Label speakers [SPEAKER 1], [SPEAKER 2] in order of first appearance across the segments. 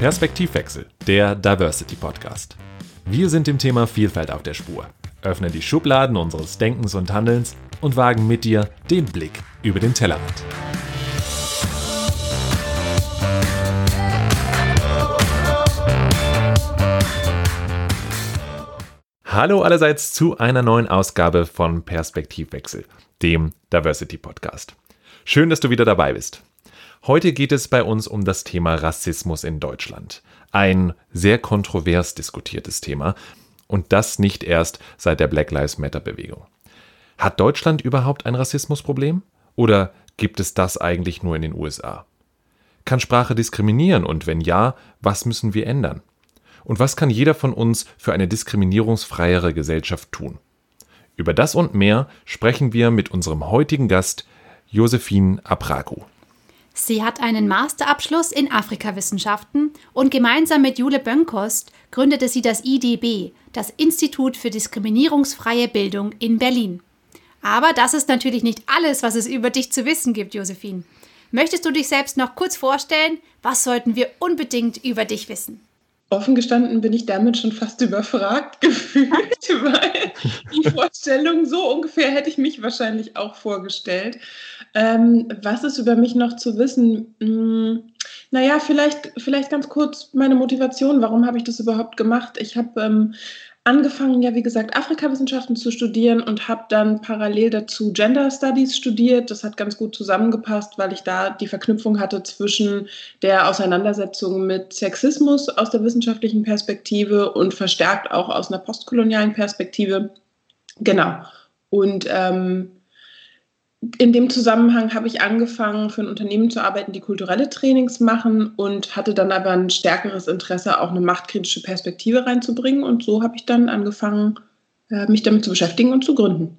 [SPEAKER 1] Perspektivwechsel, der Diversity Podcast. Wir sind dem Thema Vielfalt auf der Spur, öffnen die Schubladen unseres Denkens und Handelns und wagen mit dir den Blick über den Tellerrand. Hallo allerseits zu einer neuen Ausgabe von Perspektivwechsel, dem Diversity Podcast. Schön, dass du wieder dabei bist. Heute geht es bei uns um das Thema Rassismus in Deutschland. Ein sehr kontrovers diskutiertes Thema und das nicht erst seit der Black Lives Matter Bewegung. Hat Deutschland überhaupt ein Rassismusproblem? Oder gibt es das eigentlich nur in den USA? Kann Sprache diskriminieren und wenn ja, was müssen wir ändern? Und was kann jeder von uns für eine diskriminierungsfreiere Gesellschaft tun? Über das und mehr sprechen wir mit unserem heutigen Gast Josephine Apragu.
[SPEAKER 2] Sie hat einen Masterabschluss in Afrikawissenschaften und gemeinsam mit Jule Bönkost gründete sie das IDB, das Institut für diskriminierungsfreie Bildung in Berlin. Aber das ist natürlich nicht alles, was es über dich zu wissen gibt, Josephine. Möchtest du dich selbst noch kurz vorstellen? Was sollten wir unbedingt über dich wissen?
[SPEAKER 3] Offen gestanden bin ich damit schon fast überfragt gefühlt, weil die Vorstellung so ungefähr hätte ich mich wahrscheinlich auch vorgestellt. Ähm, was ist über mich noch zu wissen? Hm, naja, vielleicht, vielleicht ganz kurz meine Motivation. Warum habe ich das überhaupt gemacht? Ich habe ähm, angefangen, ja, wie gesagt, Afrikawissenschaften zu studieren und habe dann parallel dazu Gender Studies studiert. Das hat ganz gut zusammengepasst, weil ich da die Verknüpfung hatte zwischen der Auseinandersetzung mit Sexismus aus der wissenschaftlichen Perspektive und verstärkt auch aus einer postkolonialen Perspektive. Genau. Und ähm, in dem Zusammenhang habe ich angefangen, für ein Unternehmen zu arbeiten, die kulturelle Trainings machen und hatte dann aber ein stärkeres Interesse, auch eine machtkritische Perspektive reinzubringen. Und so habe ich dann angefangen, äh, mich damit zu beschäftigen und zu gründen.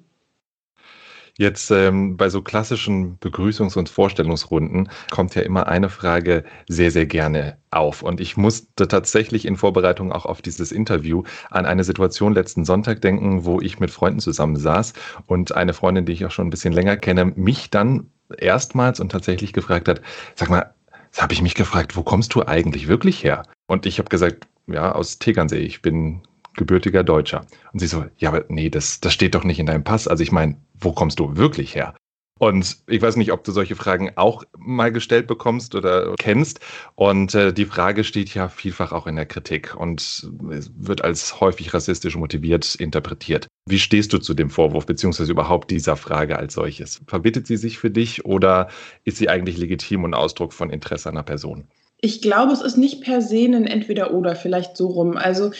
[SPEAKER 1] Jetzt ähm, bei so klassischen Begrüßungs- und Vorstellungsrunden kommt ja immer eine Frage sehr, sehr gerne auf. Und ich musste tatsächlich in Vorbereitung auch auf dieses Interview an eine Situation letzten Sonntag denken, wo ich mit Freunden zusammen saß und eine Freundin, die ich auch schon ein bisschen länger kenne, mich dann erstmals und tatsächlich gefragt hat, sag mal, habe ich mich gefragt, wo kommst du eigentlich wirklich her? Und ich habe gesagt, ja, aus Tegernsee. Ich bin gebürtiger Deutscher. Und sie so, ja, aber nee, das, das steht doch nicht in deinem Pass. Also ich meine, wo kommst du wirklich her? Und ich weiß nicht, ob du solche Fragen auch mal gestellt bekommst oder kennst. Und äh, die Frage steht ja vielfach auch in der Kritik und wird als häufig rassistisch motiviert interpretiert. Wie stehst du zu dem Vorwurf beziehungsweise überhaupt dieser Frage als solches? Verbittet sie sich für dich oder ist sie eigentlich legitim und Ausdruck von Interesse einer Person?
[SPEAKER 3] Ich glaube, es ist nicht per se ein Entweder-Oder, vielleicht so rum. Also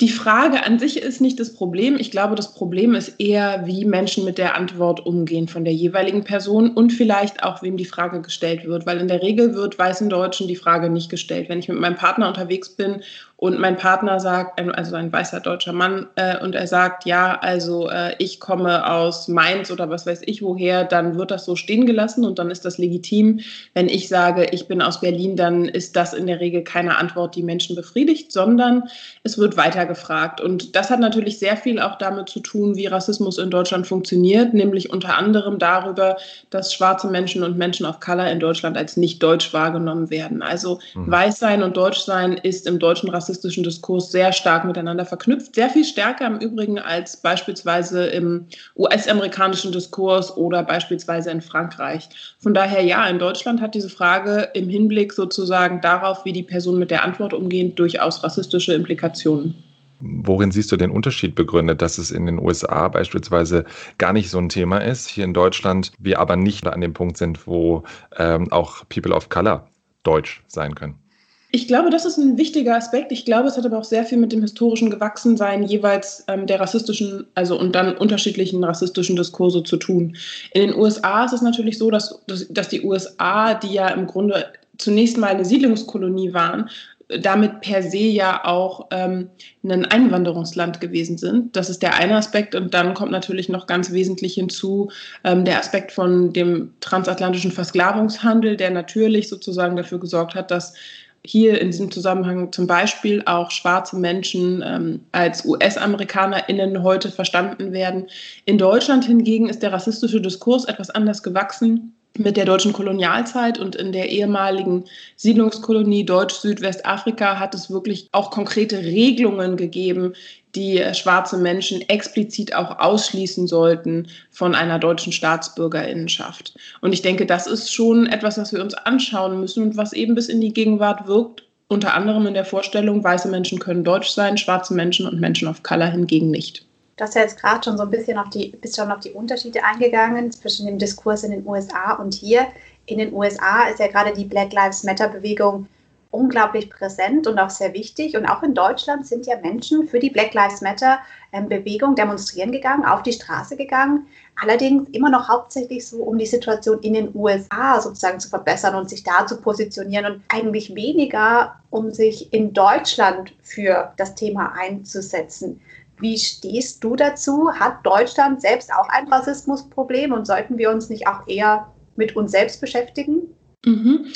[SPEAKER 3] die Frage an sich ist nicht das Problem. Ich glaube, das Problem ist eher, wie Menschen mit der Antwort umgehen von der jeweiligen Person und vielleicht auch, wem die Frage gestellt wird. Weil in der Regel wird weißen Deutschen die Frage nicht gestellt. Wenn ich mit meinem Partner unterwegs bin und mein Partner sagt, also ein weißer deutscher Mann, äh, und er sagt, ja, also äh, ich komme aus Mainz oder was weiß ich woher, dann wird das so stehen gelassen und dann ist das legitim. Wenn ich sage, ich bin aus Berlin, dann ist das in der Regel keine Antwort, die Menschen befriedigt, sondern es wird weitergefragt. Und das hat natürlich sehr viel auch damit zu tun, wie Rassismus in Deutschland funktioniert, nämlich unter anderem darüber, dass schwarze Menschen und Menschen of Color in Deutschland als nicht deutsch wahrgenommen werden. Also mhm. weiß sein und deutsch sein ist im deutschen Rassismus rassistischen Diskurs sehr stark miteinander verknüpft. Sehr viel stärker im Übrigen als beispielsweise im US-amerikanischen Diskurs oder beispielsweise in Frankreich. Von daher ja, in Deutschland hat diese Frage im Hinblick sozusagen darauf, wie die Person mit der Antwort umgeht, durchaus rassistische Implikationen.
[SPEAKER 1] Worin siehst du den Unterschied begründet, dass es in den USA beispielsweise gar nicht so ein Thema ist, hier in Deutschland wir aber nicht an dem Punkt sind, wo ähm, auch People of Color deutsch sein können?
[SPEAKER 3] Ich glaube, das ist ein wichtiger Aspekt. Ich glaube, es hat aber auch sehr viel mit dem historischen Gewachsensein jeweils ähm, der rassistischen, also und dann unterschiedlichen rassistischen Diskurse zu tun. In den USA ist es natürlich so, dass, dass, dass die USA, die ja im Grunde zunächst mal eine Siedlungskolonie waren, damit per se ja auch ähm, ein Einwanderungsland gewesen sind. Das ist der eine Aspekt. Und dann kommt natürlich noch ganz wesentlich hinzu ähm, der Aspekt von dem transatlantischen Versklavungshandel, der natürlich sozusagen dafür gesorgt hat, dass hier in diesem Zusammenhang zum Beispiel auch schwarze Menschen ähm, als US-AmerikanerInnen heute verstanden werden. In Deutschland hingegen ist der rassistische Diskurs etwas anders gewachsen. mit der deutschen Kolonialzeit und in der ehemaligen Siedlungskolonie Deutsch-Südwestafrika hat es wirklich auch konkrete Regelungen gegeben, die schwarze Menschen explizit auch ausschließen sollten von einer deutschen Staatsbürgerinnenschaft. Und ich denke, das ist schon etwas, was wir uns anschauen müssen und was eben bis in die Gegenwart wirkt, unter anderem in der Vorstellung, weiße Menschen können deutsch sein, schwarze Menschen und Menschen of Color hingegen nicht.
[SPEAKER 4] Du hast ja jetzt gerade schon so ein bisschen auf die, bist schon auf die Unterschiede eingegangen zwischen dem Diskurs in den USA und hier. In den USA ist ja gerade die Black Lives Matter Bewegung unglaublich präsent und auch sehr wichtig. Und auch in Deutschland sind ja Menschen für die Black Lives Matter ähm, Bewegung demonstrieren gegangen, auf die Straße gegangen. Allerdings immer noch hauptsächlich so, um die Situation in den USA sozusagen zu verbessern und sich da zu positionieren und eigentlich weniger, um sich in Deutschland für das Thema einzusetzen. Wie stehst du dazu? Hat Deutschland selbst auch ein Rassismusproblem und sollten wir uns nicht auch eher mit uns selbst beschäftigen?
[SPEAKER 3] Mhm.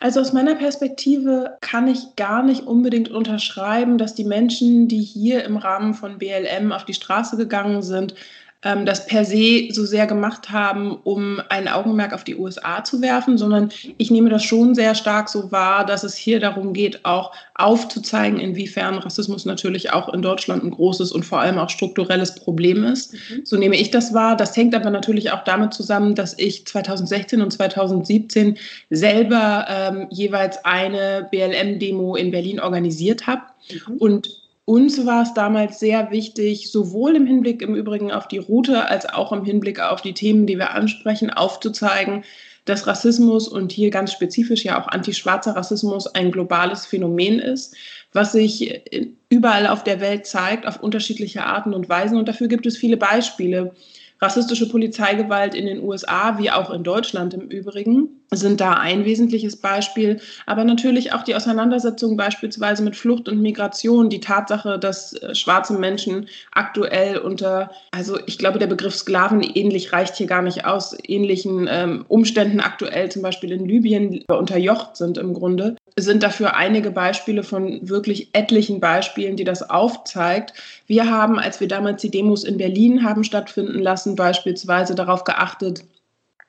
[SPEAKER 3] Also aus meiner Perspektive kann ich gar nicht unbedingt unterschreiben, dass die Menschen, die hier im Rahmen von BLM auf die Straße gegangen sind, ähm, das per se so sehr gemacht haben, um ein Augenmerk auf die USA zu werfen, sondern ich nehme das schon sehr stark so wahr, dass es hier darum geht, auch aufzuzeigen, inwiefern Rassismus natürlich auch in Deutschland ein großes und vor allem auch strukturelles Problem ist. Mhm. So nehme ich das wahr. Das hängt aber natürlich auch damit zusammen, dass ich 2016 und 2017 selber ähm, jeweils eine BLM-Demo in Berlin organisiert habe. Mhm. Und uns war es damals sehr wichtig, sowohl im Hinblick im Übrigen auf die Route als auch im Hinblick auf die Themen, die wir ansprechen, aufzuzeigen, dass Rassismus und hier ganz spezifisch ja auch antischwarzer Rassismus ein globales Phänomen ist, was sich überall auf der Welt zeigt, auf unterschiedliche Arten und Weisen. Und dafür gibt es viele Beispiele. Rassistische Polizeigewalt in den USA, wie auch in Deutschland im Übrigen, sind da ein wesentliches Beispiel. Aber natürlich auch die Auseinandersetzung beispielsweise mit Flucht und Migration, die Tatsache, dass äh, schwarze Menschen aktuell unter, also ich glaube, der Begriff Sklaven ähnlich reicht hier gar nicht aus, ähnlichen ähm, Umständen aktuell zum Beispiel in Libyen unterjocht sind im Grunde sind dafür einige Beispiele von wirklich etlichen Beispielen, die das aufzeigt. Wir haben, als wir damals die Demos in Berlin haben stattfinden lassen, beispielsweise darauf geachtet,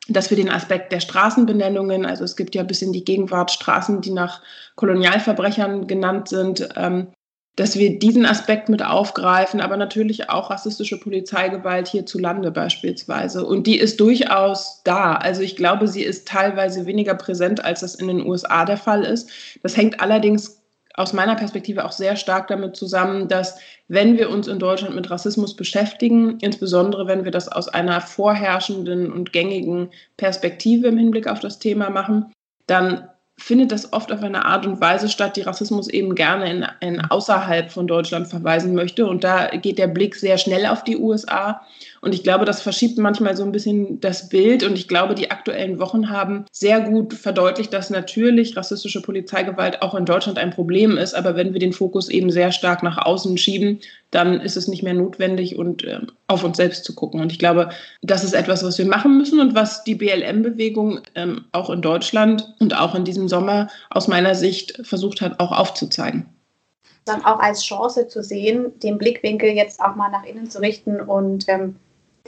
[SPEAKER 3] dass wir den Aspekt der Straßenbenennungen, also es gibt ja bis in die Gegenwart Straßen, die nach Kolonialverbrechern genannt sind, ähm, dass wir diesen Aspekt mit aufgreifen, aber natürlich auch rassistische Polizeigewalt hierzulande beispielsweise. Und die ist durchaus da. Also ich glaube, sie ist teilweise weniger präsent, als das in den USA der Fall ist. Das hängt allerdings aus meiner Perspektive auch sehr stark damit zusammen, dass wenn wir uns in Deutschland mit Rassismus beschäftigen, insbesondere wenn wir das aus einer vorherrschenden und gängigen Perspektive im Hinblick auf das Thema machen, dann findet das oft auf eine Art und Weise statt, die Rassismus eben gerne in, in außerhalb von Deutschland verweisen möchte. Und da geht der Blick sehr schnell auf die USA. Und ich glaube, das verschiebt manchmal so ein bisschen das Bild. Und ich glaube, die aktuellen Wochen haben sehr gut verdeutlicht, dass natürlich rassistische Polizeigewalt auch in Deutschland ein Problem ist. Aber wenn wir den Fokus eben sehr stark nach außen schieben, dann ist es nicht mehr notwendig und äh, auf uns selbst zu gucken. Und ich glaube, das ist etwas, was wir machen müssen und was die BLM-Bewegung ähm, auch in Deutschland und auch in diesem Sommer aus meiner Sicht versucht hat, auch aufzuzeigen
[SPEAKER 4] dann auch als Chance zu sehen, den Blickwinkel jetzt auch mal nach innen zu richten und ähm,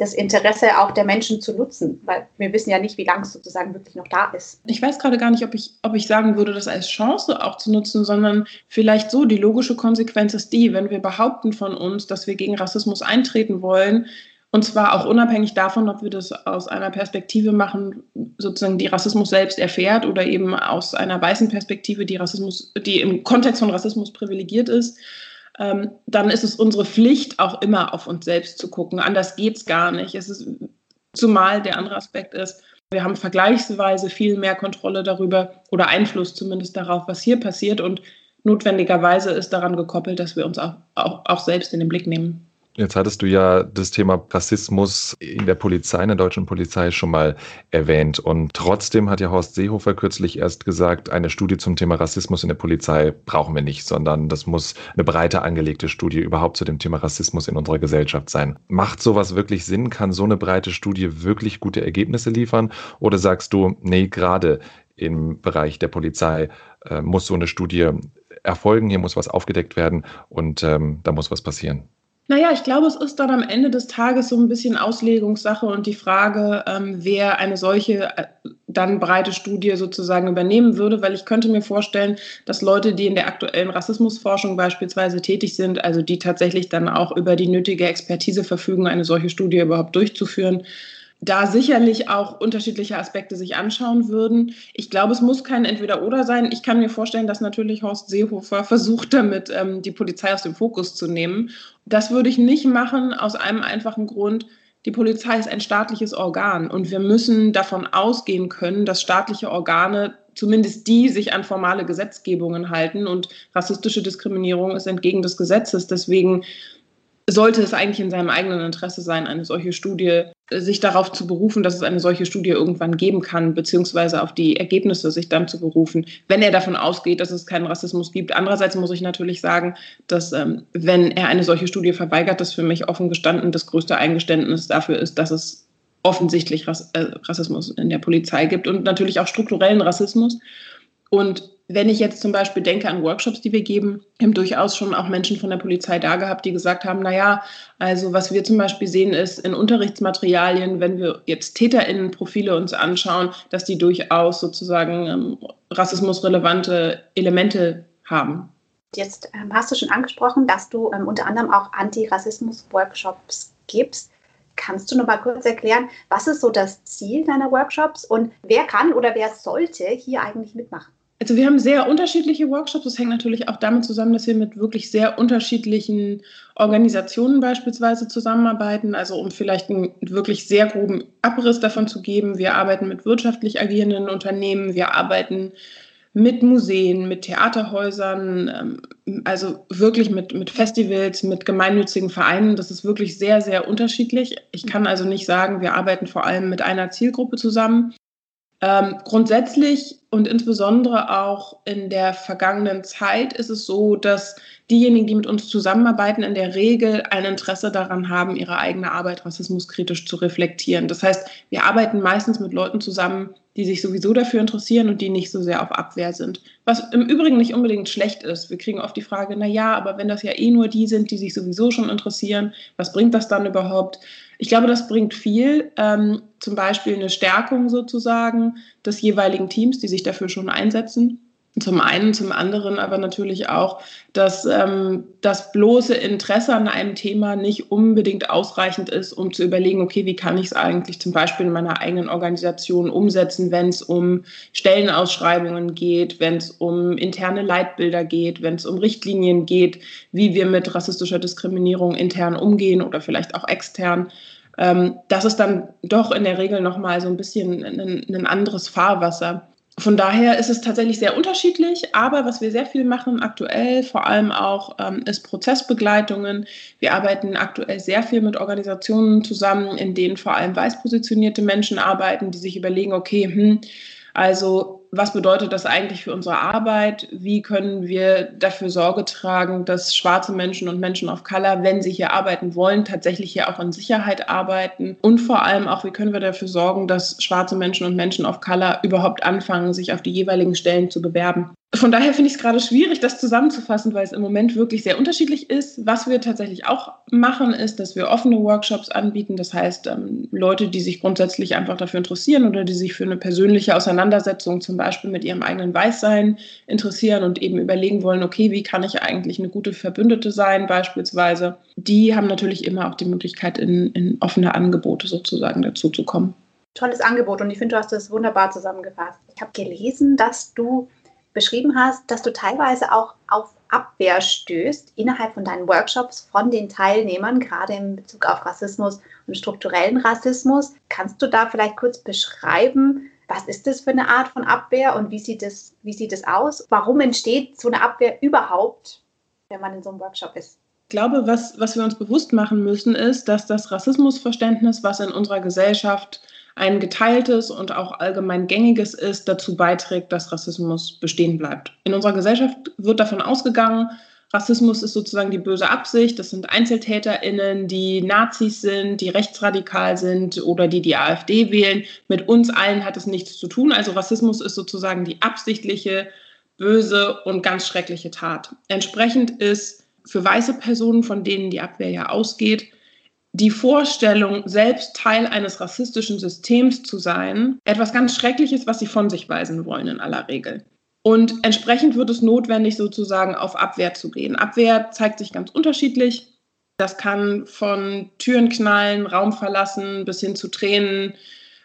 [SPEAKER 4] das Interesse auch der Menschen zu nutzen, weil wir wissen ja nicht, wie lange es sozusagen wirklich noch da ist.
[SPEAKER 3] Ich weiß gerade gar nicht, ob ich, ob ich sagen würde, das als Chance auch zu nutzen, sondern vielleicht so, die logische Konsequenz ist die, wenn wir behaupten von uns, dass wir gegen Rassismus eintreten wollen, und zwar auch unabhängig davon, ob wir das aus einer Perspektive machen, sozusagen die Rassismus selbst erfährt oder eben aus einer weißen Perspektive, die Rassismus, die im Kontext von Rassismus privilegiert ist, ähm, dann ist es unsere Pflicht, auch immer auf uns selbst zu gucken. Anders geht es gar nicht. Es ist, zumal der andere Aspekt ist, wir haben vergleichsweise viel mehr Kontrolle darüber oder Einfluss zumindest darauf, was hier passiert. Und notwendigerweise ist daran gekoppelt, dass wir uns auch, auch, auch selbst in den Blick nehmen.
[SPEAKER 1] Jetzt hattest du ja das Thema Rassismus in der Polizei, in der deutschen Polizei schon mal erwähnt. Und trotzdem hat ja Horst Seehofer kürzlich erst gesagt, eine Studie zum Thema Rassismus in der Polizei brauchen wir nicht, sondern das muss eine breite angelegte Studie überhaupt zu dem Thema Rassismus in unserer Gesellschaft sein. Macht sowas wirklich Sinn? Kann so eine breite Studie wirklich gute Ergebnisse liefern? Oder sagst du, nee, gerade im Bereich der Polizei äh, muss so eine Studie erfolgen, hier muss was aufgedeckt werden und ähm, da muss was passieren?
[SPEAKER 3] Naja, ich glaube, es ist dann am Ende des Tages so ein bisschen Auslegungssache und die Frage, ähm, wer eine solche, äh, dann breite Studie sozusagen übernehmen würde, weil ich könnte mir vorstellen, dass Leute, die in der aktuellen Rassismusforschung beispielsweise tätig sind, also die tatsächlich dann auch über die nötige Expertise verfügen, eine solche Studie überhaupt durchzuführen, da sicherlich auch unterschiedliche Aspekte sich anschauen würden. Ich glaube, es muss kein Entweder-Oder sein. Ich kann mir vorstellen, dass natürlich Horst Seehofer versucht, damit ähm, die Polizei aus dem Fokus zu nehmen. Das würde ich nicht machen, aus einem einfachen Grund. Die Polizei ist ein staatliches Organ und wir müssen davon ausgehen können, dass staatliche Organe, zumindest die, sich an formale Gesetzgebungen halten und rassistische Diskriminierung ist entgegen des Gesetzes. Deswegen sollte es eigentlich in seinem eigenen Interesse sein, eine solche Studie, äh, sich darauf zu berufen, dass es eine solche Studie irgendwann geben kann, beziehungsweise auf die Ergebnisse sich dann zu berufen, wenn er davon ausgeht, dass es keinen Rassismus gibt. Andererseits muss ich natürlich sagen, dass ähm, wenn er eine solche Studie verweigert, das für mich offen gestanden das größte Eingeständnis dafür ist, dass es offensichtlich Rass äh, Rassismus in der Polizei gibt und natürlich auch strukturellen Rassismus. Und wenn ich jetzt zum Beispiel denke an Workshops, die wir geben, haben durchaus schon auch Menschen von der Polizei da gehabt, die gesagt haben, naja, also was wir zum Beispiel sehen ist in Unterrichtsmaterialien, wenn wir jetzt TäterInnenprofile uns anschauen, dass die durchaus sozusagen ähm, rassismusrelevante Elemente haben.
[SPEAKER 4] Jetzt ähm, hast du schon angesprochen, dass du ähm, unter anderem auch Antirassismus-Workshops gibst. Kannst du noch mal kurz erklären, was ist so das Ziel deiner Workshops und wer kann oder wer sollte hier eigentlich mitmachen?
[SPEAKER 3] Also wir haben sehr unterschiedliche Workshops. Das hängt natürlich auch damit zusammen, dass wir mit wirklich sehr unterschiedlichen Organisationen beispielsweise zusammenarbeiten. Also um vielleicht einen wirklich sehr groben Abriss davon zu geben, wir arbeiten mit wirtschaftlich agierenden Unternehmen, wir arbeiten mit Museen, mit Theaterhäusern, ähm, also wirklich mit, mit Festivals, mit gemeinnützigen Vereinen. Das ist wirklich sehr, sehr unterschiedlich. Ich kann also nicht sagen, wir arbeiten vor allem mit einer Zielgruppe zusammen. Ähm, grundsätzlich und insbesondere auch in der vergangenen Zeit ist es so, dass diejenigen, die mit uns zusammenarbeiten, in der Regel ein Interesse daran haben, ihre eigene Arbeit rassismuskritisch zu reflektieren. Das heißt, wir arbeiten meistens mit Leuten zusammen, die sich sowieso dafür interessieren und die nicht so sehr auf Abwehr sind. Was im Übrigen nicht unbedingt schlecht ist. Wir kriegen oft die Frage, na ja, aber wenn das ja eh nur die sind, die sich sowieso schon interessieren, was bringt das dann überhaupt? Ich glaube, das bringt viel, ähm, zum Beispiel eine Stärkung sozusagen des jeweiligen Teams, die sich dafür schon einsetzen. Zum einen, zum anderen aber natürlich auch, dass ähm, das bloße Interesse an einem Thema nicht unbedingt ausreichend ist, um zu überlegen, okay, wie kann ich es eigentlich zum Beispiel in meiner eigenen Organisation umsetzen, wenn es um Stellenausschreibungen geht, wenn es um interne Leitbilder geht, wenn es um Richtlinien geht, wie wir mit rassistischer Diskriminierung intern umgehen oder vielleicht auch extern. Ähm, das ist dann doch in der Regel nochmal so ein bisschen ein, ein anderes Fahrwasser von daher ist es tatsächlich sehr unterschiedlich, aber was wir sehr viel machen aktuell, vor allem auch, ähm, ist Prozessbegleitungen. Wir arbeiten aktuell sehr viel mit Organisationen zusammen, in denen vor allem weiß positionierte Menschen arbeiten, die sich überlegen, okay, hm, also was bedeutet das eigentlich für unsere Arbeit? Wie können wir dafür Sorge tragen, dass schwarze Menschen und Menschen of Color, wenn sie hier arbeiten wollen, tatsächlich hier auch in Sicherheit arbeiten? Und vor allem auch, wie können wir dafür sorgen, dass schwarze Menschen und Menschen of Color überhaupt anfangen, sich auf die jeweiligen Stellen zu bewerben? Von daher finde ich es gerade schwierig, das zusammenzufassen, weil es im Moment wirklich sehr unterschiedlich ist. Was wir tatsächlich auch machen, ist, dass wir offene Workshops anbieten. Das heißt, ähm, Leute, die sich grundsätzlich einfach dafür interessieren oder die sich für eine persönliche Auseinandersetzung zum Beispiel mit ihrem eigenen Weißsein interessieren und eben überlegen wollen, okay, wie kann ich eigentlich eine gute Verbündete sein beispielsweise, die haben natürlich immer auch die Möglichkeit, in, in offene Angebote sozusagen dazu zu kommen.
[SPEAKER 4] Tolles Angebot und ich finde, du hast das wunderbar zusammengefasst. Ich habe gelesen, dass du beschrieben hast, dass du teilweise auch auf Abwehr stößt innerhalb von deinen Workshops von den Teilnehmern, gerade in Bezug auf Rassismus und strukturellen Rassismus. Kannst du da vielleicht kurz beschreiben, was ist das für eine Art von Abwehr und wie sieht es, wie sieht es aus? Warum entsteht so eine Abwehr überhaupt, wenn man in so einem Workshop ist?
[SPEAKER 3] Ich glaube, was, was wir uns bewusst machen müssen, ist, dass das Rassismusverständnis, was in unserer Gesellschaft ein geteiltes und auch allgemein gängiges ist, dazu beiträgt, dass Rassismus bestehen bleibt. In unserer Gesellschaft wird davon ausgegangen, Rassismus ist sozusagen die böse Absicht. Das sind EinzeltäterInnen, die Nazis sind, die rechtsradikal sind oder die die AfD wählen. Mit uns allen hat es nichts zu tun. Also Rassismus ist sozusagen die absichtliche, böse und ganz schreckliche Tat. Entsprechend ist für weiße Personen, von denen die Abwehr ja ausgeht, die Vorstellung, selbst Teil eines rassistischen Systems zu sein, etwas ganz Schreckliches, was sie von sich weisen wollen in aller Regel. Und entsprechend wird es notwendig, sozusagen auf Abwehr zu gehen. Abwehr zeigt sich ganz unterschiedlich. Das kann von Türen knallen, Raum verlassen bis hin zu Tränen,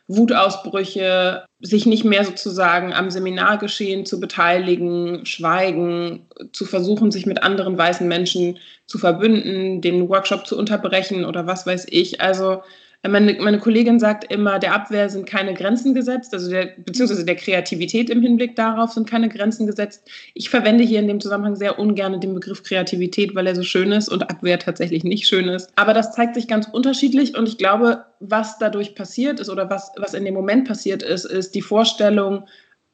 [SPEAKER 3] Wutausbrüche, sich nicht mehr sozusagen am Seminargeschehen zu beteiligen, schweigen, zu versuchen, sich mit anderen weißen Menschen zu verbünden, den Workshop zu unterbrechen oder was weiß ich. Also meine, meine Kollegin sagt immer, der Abwehr sind keine Grenzen gesetzt, also der, beziehungsweise der Kreativität im Hinblick darauf sind keine Grenzen gesetzt. Ich verwende hier in dem Zusammenhang sehr ungern den Begriff Kreativität, weil er so schön ist und Abwehr tatsächlich nicht schön ist. Aber das zeigt sich ganz unterschiedlich und ich glaube, was dadurch passiert ist oder was, was in dem Moment passiert ist, ist die Vorstellung,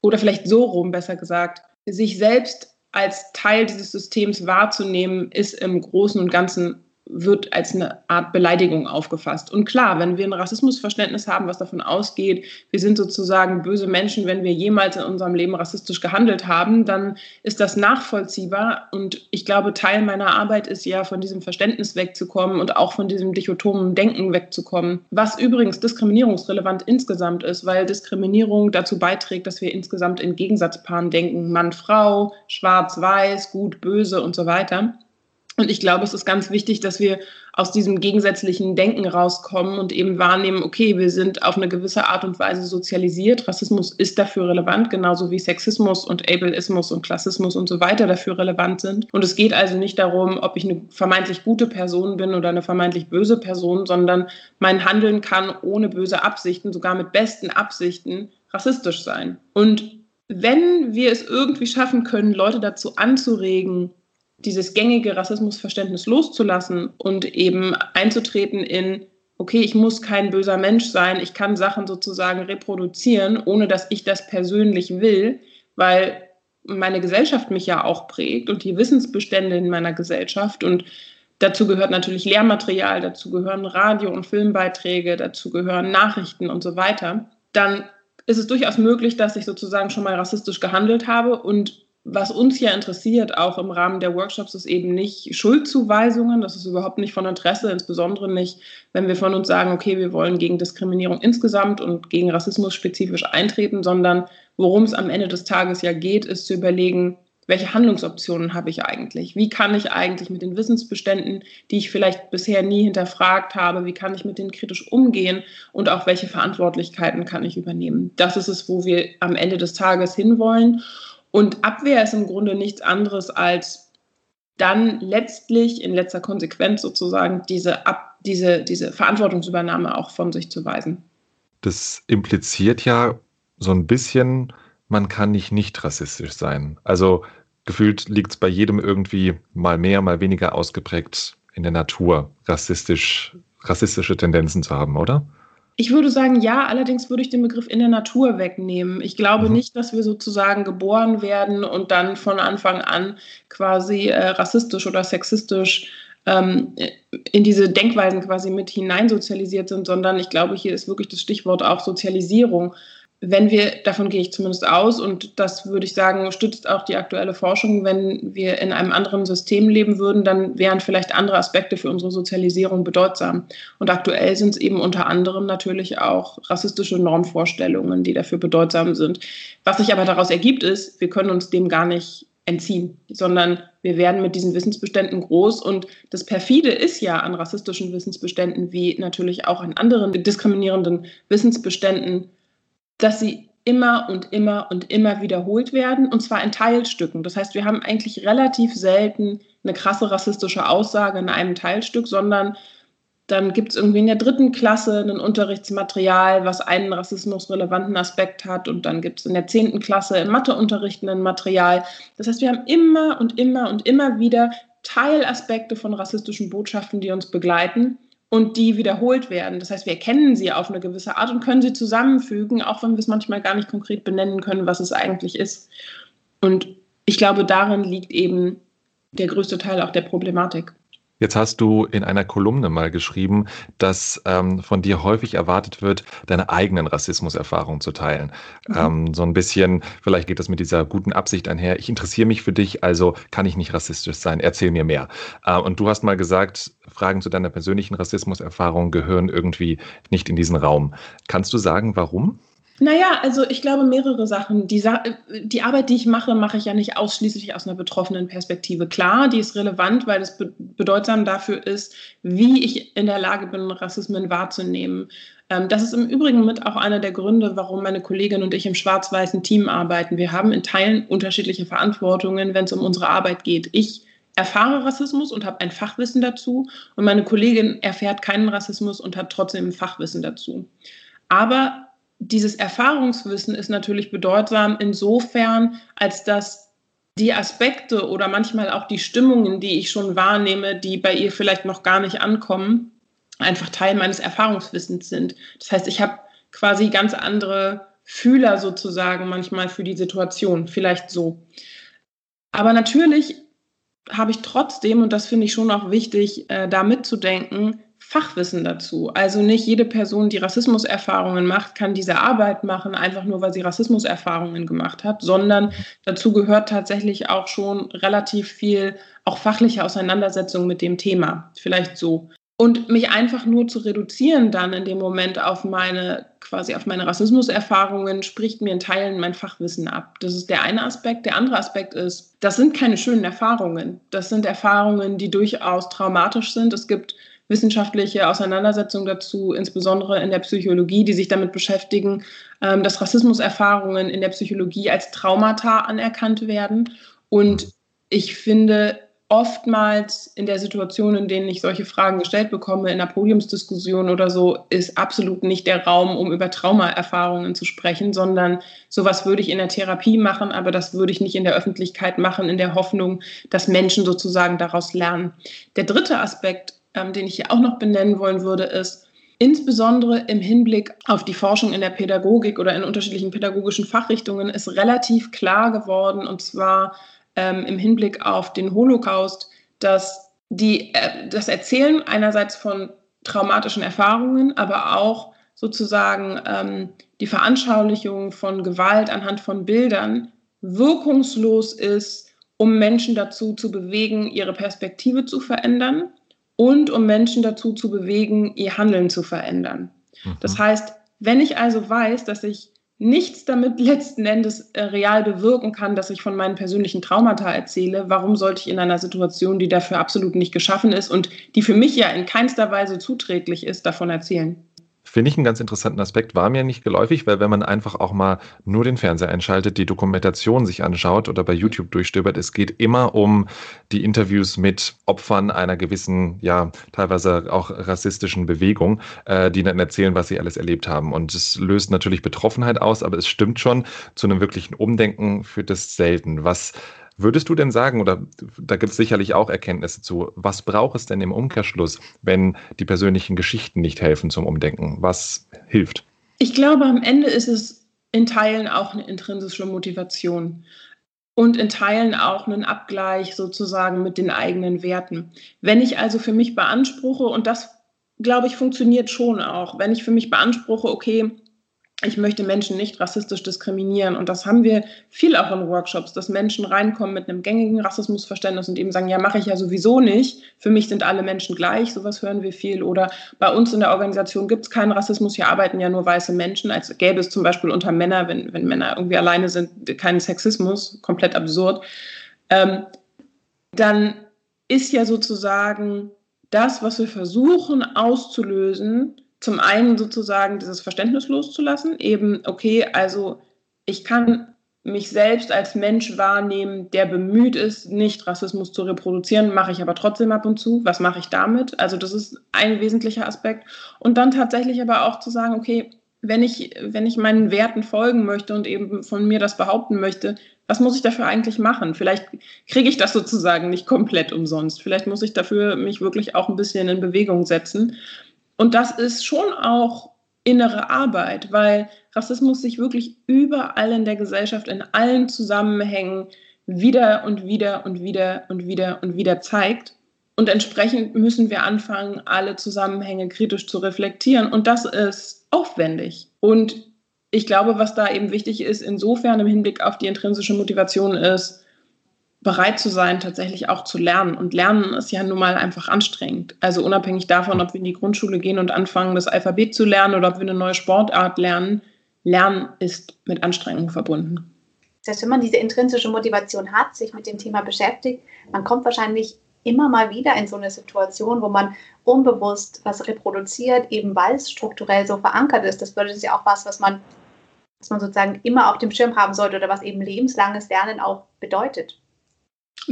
[SPEAKER 3] oder vielleicht so rum besser gesagt, sich selbst als Teil dieses Systems wahrzunehmen, ist im Großen und Ganzen wird als eine Art Beleidigung aufgefasst. Und klar, wenn wir ein Rassismusverständnis haben, was davon ausgeht, wir sind sozusagen böse Menschen, wenn wir jemals in unserem Leben rassistisch gehandelt haben, dann ist das nachvollziehbar. Und ich glaube, Teil meiner Arbeit ist ja, von diesem Verständnis wegzukommen und auch von diesem dichotomen Denken wegzukommen. Was übrigens diskriminierungsrelevant insgesamt ist, weil Diskriminierung dazu beiträgt, dass wir insgesamt in Gegensatzpaaren denken, Mann, Frau, schwarz, weiß, gut, böse und so weiter. Und ich glaube, es ist ganz wichtig, dass wir aus diesem gegensätzlichen Denken rauskommen und eben wahrnehmen, okay, wir sind auf eine gewisse Art und Weise sozialisiert. Rassismus ist dafür relevant, genauso wie Sexismus und Ableismus und Klassismus und so weiter dafür relevant sind. Und es geht also nicht darum, ob ich eine vermeintlich gute Person bin oder eine vermeintlich böse Person, sondern mein Handeln kann ohne böse Absichten, sogar mit besten Absichten, rassistisch sein. Und wenn wir es irgendwie schaffen können, Leute dazu anzuregen, dieses gängige Rassismusverständnis loszulassen und eben einzutreten in, okay, ich muss kein böser Mensch sein, ich kann Sachen sozusagen reproduzieren, ohne dass ich das persönlich will, weil meine Gesellschaft mich ja auch prägt und die Wissensbestände in meiner Gesellschaft. Und dazu gehört natürlich Lehrmaterial, dazu gehören Radio- und Filmbeiträge, dazu gehören Nachrichten und so weiter, dann ist es durchaus möglich, dass ich sozusagen schon mal rassistisch gehandelt habe und was uns ja interessiert, auch im Rahmen der Workshops, ist eben nicht Schuldzuweisungen. Das ist überhaupt nicht von Interesse, insbesondere nicht, wenn wir von uns sagen, okay, wir wollen gegen Diskriminierung insgesamt und gegen Rassismus spezifisch eintreten, sondern worum es am Ende des Tages ja geht, ist zu überlegen, welche Handlungsoptionen habe ich eigentlich? Wie kann ich eigentlich mit den Wissensbeständen, die ich vielleicht bisher nie hinterfragt habe, wie kann ich mit denen kritisch umgehen und auch welche Verantwortlichkeiten kann ich übernehmen? Das ist es, wo wir am Ende des Tages hinwollen. Und Abwehr ist im Grunde nichts anderes als dann letztlich in letzter Konsequenz sozusagen diese, Ab diese, diese Verantwortungsübernahme auch von sich zu weisen.
[SPEAKER 1] Das impliziert ja so ein bisschen, man kann nicht nicht rassistisch sein. Also gefühlt liegt es bei jedem irgendwie mal mehr, mal weniger ausgeprägt in der Natur, rassistisch, rassistische Tendenzen zu haben, oder?
[SPEAKER 3] Ich würde sagen, ja, allerdings würde ich den Begriff in der Natur wegnehmen. Ich glaube mhm. nicht, dass wir sozusagen geboren werden und dann von Anfang an quasi äh, rassistisch oder sexistisch ähm, in diese Denkweisen quasi mit hineinsozialisiert sind, sondern ich glaube, hier ist wirklich das Stichwort auch Sozialisierung wenn wir, davon gehe ich zumindest aus, und das würde ich sagen, stützt auch die aktuelle Forschung, wenn wir in einem anderen System leben würden, dann wären vielleicht andere Aspekte für unsere Sozialisierung bedeutsam. Und aktuell sind es eben unter anderem natürlich auch rassistische Normvorstellungen, die dafür bedeutsam sind. Was sich aber daraus ergibt, ist, wir können uns dem gar nicht entziehen, sondern wir werden mit diesen Wissensbeständen groß. Und das Perfide ist ja an rassistischen Wissensbeständen wie natürlich auch an anderen diskriminierenden Wissensbeständen, dass sie immer und immer und immer wiederholt werden, und zwar in Teilstücken. Das heißt, wir haben eigentlich relativ selten eine krasse rassistische Aussage in einem Teilstück, sondern dann gibt es irgendwie in der dritten Klasse ein Unterrichtsmaterial, was einen rassismusrelevanten Aspekt hat. Und dann gibt es in der zehnten Klasse im Matheunterricht ein Material. Das heißt, wir haben immer und immer und immer wieder Teilaspekte von rassistischen Botschaften, die uns begleiten und die wiederholt werden. Das heißt, wir erkennen sie auf eine gewisse Art und können sie zusammenfügen, auch wenn wir es manchmal gar nicht konkret benennen können, was es eigentlich ist. Und ich glaube, darin liegt eben der größte Teil auch der Problematik.
[SPEAKER 1] Jetzt hast du in einer Kolumne mal geschrieben, dass ähm, von dir häufig erwartet wird, deine eigenen Rassismuserfahrungen zu teilen. Mhm. Ähm, so ein bisschen, vielleicht geht das mit dieser guten Absicht einher. Ich interessiere mich für dich, also kann ich nicht rassistisch sein. Erzähl mir mehr. Äh, und du hast mal gesagt, Fragen zu deiner persönlichen Rassismuserfahrung gehören irgendwie nicht in diesen Raum. Kannst du sagen, warum?
[SPEAKER 3] Naja, also ich glaube mehrere Sachen. Die, Sa die Arbeit, die ich mache, mache ich ja nicht ausschließlich aus einer betroffenen Perspektive. Klar, die ist relevant, weil es be bedeutsam dafür ist, wie ich in der Lage bin, Rassismen wahrzunehmen. Ähm, das ist im Übrigen mit auch einer der Gründe, warum meine Kollegin und ich im schwarz-weißen Team arbeiten. Wir haben in Teilen unterschiedliche Verantwortungen, wenn es um unsere Arbeit geht. Ich erfahre Rassismus und habe ein Fachwissen dazu und meine Kollegin erfährt keinen Rassismus und hat trotzdem ein Fachwissen dazu. Aber dieses Erfahrungswissen ist natürlich bedeutsam insofern, als dass die Aspekte oder manchmal auch die Stimmungen, die ich schon wahrnehme, die bei ihr vielleicht noch gar nicht ankommen, einfach Teil meines Erfahrungswissens sind. Das heißt, ich habe quasi ganz andere Fühler sozusagen manchmal für die Situation, vielleicht so. Aber natürlich habe ich trotzdem, und das finde ich schon auch wichtig, äh, da mitzudenken, Fachwissen dazu. Also nicht jede Person, die Rassismuserfahrungen macht, kann diese Arbeit machen, einfach nur weil sie Rassismuserfahrungen gemacht hat, sondern dazu gehört tatsächlich auch schon relativ viel auch fachliche Auseinandersetzung mit dem Thema. Vielleicht so. Und mich einfach nur zu reduzieren dann in dem Moment auf meine quasi auf meine Rassismuserfahrungen spricht mir in Teilen mein Fachwissen ab. Das ist der eine Aspekt. Der andere Aspekt ist, das sind keine schönen Erfahrungen. Das sind Erfahrungen, die durchaus traumatisch sind. Es gibt wissenschaftliche Auseinandersetzungen dazu, insbesondere in der Psychologie, die sich damit beschäftigen, ähm, dass Rassismuserfahrungen in der Psychologie als Traumata anerkannt werden. Und ich finde, oftmals in der Situation, in denen ich solche Fragen gestellt bekomme, in einer Podiumsdiskussion oder so, ist absolut nicht der Raum, um über Traumaerfahrungen zu sprechen, sondern sowas würde ich in der Therapie machen, aber das würde ich nicht in der Öffentlichkeit machen, in der Hoffnung, dass Menschen sozusagen daraus lernen. Der dritte Aspekt ähm, den ich hier auch noch benennen wollen würde, ist, insbesondere im Hinblick auf die Forschung in der Pädagogik oder in unterschiedlichen pädagogischen Fachrichtungen ist relativ klar geworden, und zwar ähm, im Hinblick auf den Holocaust, dass die, äh, das Erzählen einerseits von traumatischen Erfahrungen, aber auch sozusagen ähm, die Veranschaulichung von Gewalt anhand von Bildern wirkungslos ist, um Menschen dazu zu bewegen, ihre Perspektive zu verändern und um Menschen dazu zu bewegen, ihr Handeln zu verändern. Mhm. Das heißt, wenn ich also weiß, dass ich nichts damit letzten Endes äh, real bewirken kann, dass ich von meinen persönlichen Traumata erzähle, warum sollte ich in einer Situation, die dafür absolut nicht geschaffen ist und die für mich ja in keinster Weise zuträglich ist, davon erzählen?
[SPEAKER 1] Finde ich einen ganz interessanten Aspekt, war mir nicht geläufig, weil wenn man einfach auch mal nur den Fernseher einschaltet, die Dokumentation sich anschaut oder bei YouTube durchstöbert, es geht immer um die Interviews mit Opfern einer gewissen, ja, teilweise auch rassistischen Bewegung, äh, die dann erzählen, was sie alles erlebt haben. Und es löst natürlich Betroffenheit aus, aber es stimmt schon, zu einem wirklichen Umdenken führt es selten. Was Würdest du denn sagen, oder da gibt es sicherlich auch Erkenntnisse zu, was braucht es denn im Umkehrschluss, wenn die persönlichen Geschichten nicht helfen zum Umdenken? Was hilft?
[SPEAKER 3] Ich glaube, am Ende ist es in Teilen auch eine intrinsische Motivation und in Teilen auch einen Abgleich sozusagen mit den eigenen Werten. Wenn ich also für mich beanspruche, und das glaube ich funktioniert schon auch, wenn ich für mich beanspruche, okay, ich möchte Menschen nicht rassistisch diskriminieren. Und das haben wir viel auch in Workshops, dass Menschen reinkommen mit einem gängigen Rassismusverständnis und eben sagen, ja, mache ich ja sowieso nicht. Für mich sind alle Menschen gleich. Sowas hören wir viel. Oder bei uns in der Organisation gibt es keinen Rassismus. Hier arbeiten ja nur weiße Menschen. Als gäbe es zum Beispiel unter Männern, wenn, wenn Männer irgendwie alleine sind, keinen Sexismus. Komplett absurd. Ähm, dann ist ja sozusagen das, was wir versuchen auszulösen, zum einen sozusagen dieses Verständnis loszulassen, eben, okay, also ich kann mich selbst als Mensch wahrnehmen, der bemüht ist, nicht Rassismus zu reproduzieren, mache ich aber trotzdem ab und zu. Was mache ich damit? Also das ist ein wesentlicher Aspekt. Und dann tatsächlich aber auch zu sagen, okay, wenn ich, wenn ich meinen Werten folgen möchte und eben von mir das behaupten möchte, was muss ich dafür eigentlich machen? Vielleicht kriege ich das sozusagen nicht komplett umsonst. Vielleicht muss ich dafür mich wirklich auch ein bisschen in Bewegung setzen. Und das ist schon auch innere Arbeit, weil Rassismus sich wirklich überall in der Gesellschaft, in allen Zusammenhängen wieder und wieder und wieder und wieder und wieder zeigt. Und entsprechend müssen wir anfangen, alle Zusammenhänge kritisch zu reflektieren. Und das ist aufwendig. Und ich glaube, was da eben wichtig ist, insofern im Hinblick auf die intrinsische Motivation ist, bereit zu sein, tatsächlich auch zu lernen. Und Lernen ist ja nun mal einfach anstrengend. Also unabhängig davon, ob wir in die Grundschule gehen und anfangen, das Alphabet zu lernen oder ob wir eine neue Sportart lernen, Lernen ist mit Anstrengung verbunden.
[SPEAKER 4] Das heißt, wenn man diese intrinsische Motivation hat, sich mit dem Thema beschäftigt, man kommt wahrscheinlich immer mal wieder in so eine Situation, wo man unbewusst was reproduziert, eben weil es strukturell so verankert ist. Das bedeutet ja auch was, was man, was man sozusagen immer auf dem Schirm haben sollte oder was eben lebenslanges Lernen auch bedeutet.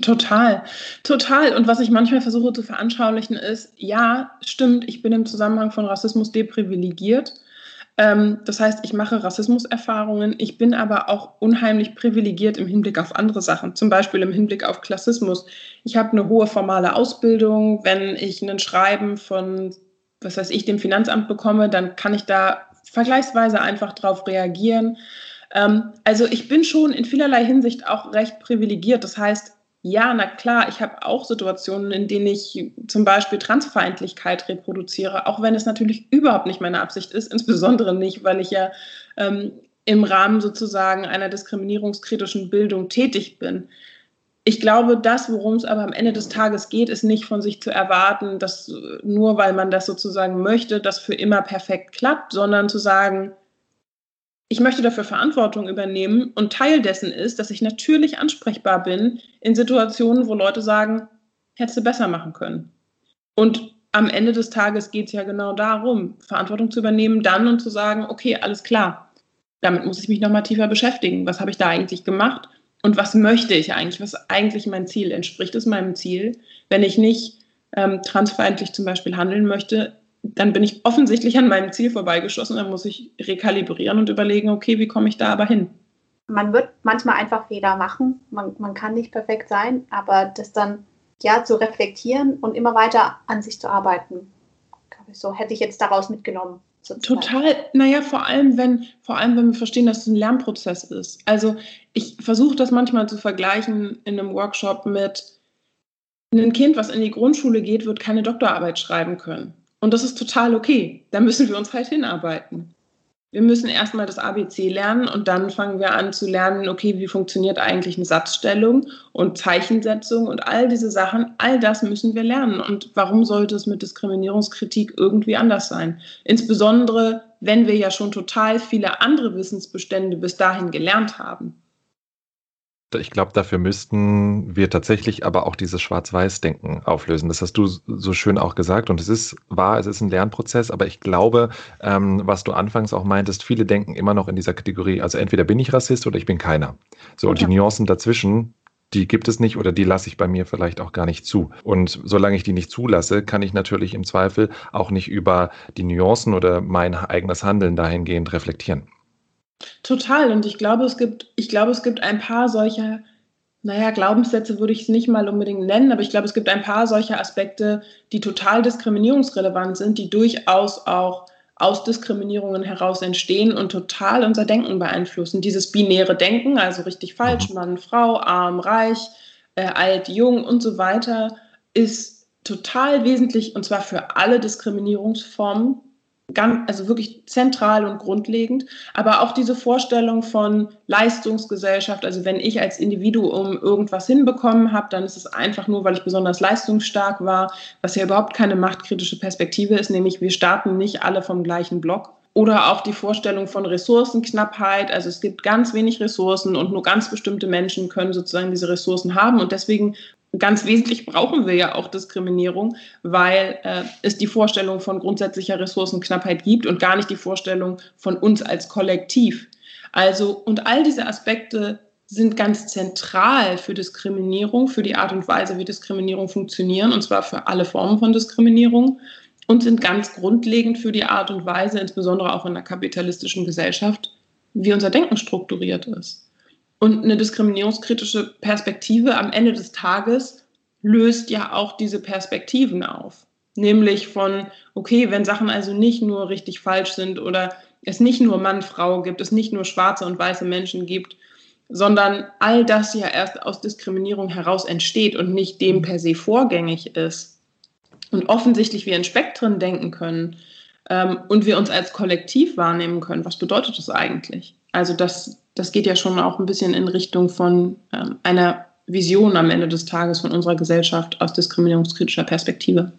[SPEAKER 3] Total, total. Und was ich manchmal versuche zu veranschaulichen ist, ja, stimmt, ich bin im Zusammenhang von Rassismus deprivilegiert. Ähm, das heißt, ich mache Rassismuserfahrungen, ich bin aber auch unheimlich privilegiert im Hinblick auf andere Sachen, zum Beispiel im Hinblick auf Klassismus. Ich habe eine hohe formale Ausbildung. Wenn ich ein Schreiben von, was weiß ich, dem Finanzamt bekomme, dann kann ich da vergleichsweise einfach darauf reagieren. Ähm, also ich bin schon in vielerlei Hinsicht auch recht privilegiert. Das heißt, ja, na klar, ich habe auch Situationen, in denen ich zum Beispiel Transfeindlichkeit reproduziere, auch wenn es natürlich überhaupt nicht meine Absicht ist, insbesondere nicht, weil ich ja ähm, im Rahmen sozusagen einer diskriminierungskritischen Bildung tätig bin. Ich glaube, das, worum es aber am Ende des Tages geht, ist nicht von sich zu erwarten, dass nur weil man das sozusagen möchte, das für immer perfekt klappt, sondern zu sagen, ich möchte dafür Verantwortung übernehmen und Teil dessen ist, dass ich natürlich ansprechbar bin in Situationen, wo Leute sagen, hättest du besser machen können. Und am Ende des Tages geht es ja genau darum, Verantwortung zu übernehmen, dann und zu sagen, okay, alles klar, damit muss ich mich nochmal tiefer beschäftigen. Was habe ich da eigentlich gemacht? Und was möchte ich eigentlich? Was ist eigentlich mein Ziel? Entspricht es meinem Ziel? Wenn ich nicht ähm, transfeindlich zum Beispiel handeln möchte, dann bin ich offensichtlich an meinem Ziel vorbeigeschossen. Dann muss ich rekalibrieren und überlegen, okay, wie komme ich da aber hin?
[SPEAKER 4] Man wird manchmal einfach Fehler machen. Man, man kann nicht perfekt sein, aber das dann ja zu reflektieren und immer weiter an sich zu arbeiten, glaube ich, so hätte ich jetzt daraus mitgenommen.
[SPEAKER 3] Sozusagen. Total, naja, vor allem, wenn, vor allem, wenn wir verstehen, dass es ein Lernprozess ist. Also ich versuche das manchmal zu vergleichen in einem Workshop mit einem Kind, was in die Grundschule geht, wird keine Doktorarbeit schreiben können. Und das ist total okay. Da müssen wir uns halt hinarbeiten. Wir müssen erstmal das ABC lernen und dann fangen wir an zu lernen, okay, wie funktioniert eigentlich eine Satzstellung und Zeichensetzung und all diese Sachen. All das müssen wir lernen. Und warum sollte es mit Diskriminierungskritik irgendwie anders sein? Insbesondere, wenn wir ja schon total viele andere Wissensbestände bis dahin gelernt haben.
[SPEAKER 1] Ich glaube, dafür müssten wir tatsächlich aber auch dieses Schwarz-Weiß-Denken auflösen. Das hast du so schön auch gesagt. Und es ist wahr, es ist ein Lernprozess, aber ich glaube, ähm, was du anfangs auch meintest, viele denken immer noch in dieser Kategorie, also entweder bin ich Rassist oder ich bin keiner. So, und die Nuancen dazwischen, die gibt es nicht oder die lasse ich bei mir vielleicht auch gar nicht zu. Und solange ich die nicht zulasse, kann ich natürlich im Zweifel auch nicht über die Nuancen oder mein eigenes Handeln dahingehend reflektieren.
[SPEAKER 3] Total. Und ich glaube, es gibt, ich glaube, es gibt ein paar solcher, naja, Glaubenssätze würde ich es nicht mal unbedingt nennen, aber ich glaube, es gibt ein paar solcher Aspekte, die total diskriminierungsrelevant sind, die durchaus auch aus Diskriminierungen heraus entstehen und total unser Denken beeinflussen. Dieses binäre Denken, also richtig falsch, mhm. Mann, Frau, arm, reich, äh, alt, jung und so weiter, ist total wesentlich und zwar für alle Diskriminierungsformen ganz, also wirklich zentral und grundlegend, aber auch diese Vorstellung von Leistungsgesellschaft, also wenn ich als Individuum irgendwas hinbekommen habe, dann ist es einfach nur, weil ich besonders leistungsstark war, was ja überhaupt keine machtkritische Perspektive ist, nämlich wir starten nicht alle vom gleichen Block. Oder auch die Vorstellung von Ressourcenknappheit. Also es gibt ganz wenig Ressourcen und nur ganz bestimmte Menschen können sozusagen diese Ressourcen haben. Und deswegen ganz wesentlich brauchen wir ja auch Diskriminierung, weil äh, es die Vorstellung von grundsätzlicher Ressourcenknappheit gibt und gar nicht die Vorstellung von uns als Kollektiv. Also, und all diese Aspekte sind ganz zentral für Diskriminierung, für die Art und Weise, wie Diskriminierung funktionieren, und zwar für alle Formen von Diskriminierung, und sind ganz grundlegend für die Art und Weise, insbesondere auch in einer kapitalistischen Gesellschaft, wie unser Denken strukturiert ist. Und eine diskriminierungskritische Perspektive am Ende des Tages löst ja auch diese Perspektiven auf. Nämlich von, okay, wenn Sachen also nicht nur richtig falsch sind oder es nicht nur Mann, Frau gibt, es nicht nur schwarze und weiße Menschen gibt, sondern all das ja erst aus Diskriminierung heraus entsteht und nicht dem per se vorgängig ist. Und offensichtlich wir in Spektren denken können ähm, und wir uns als Kollektiv wahrnehmen können. Was bedeutet das eigentlich? Also das, das geht ja schon auch ein bisschen in Richtung von ähm, einer Vision am Ende des Tages von unserer Gesellschaft aus diskriminierungskritischer Perspektive.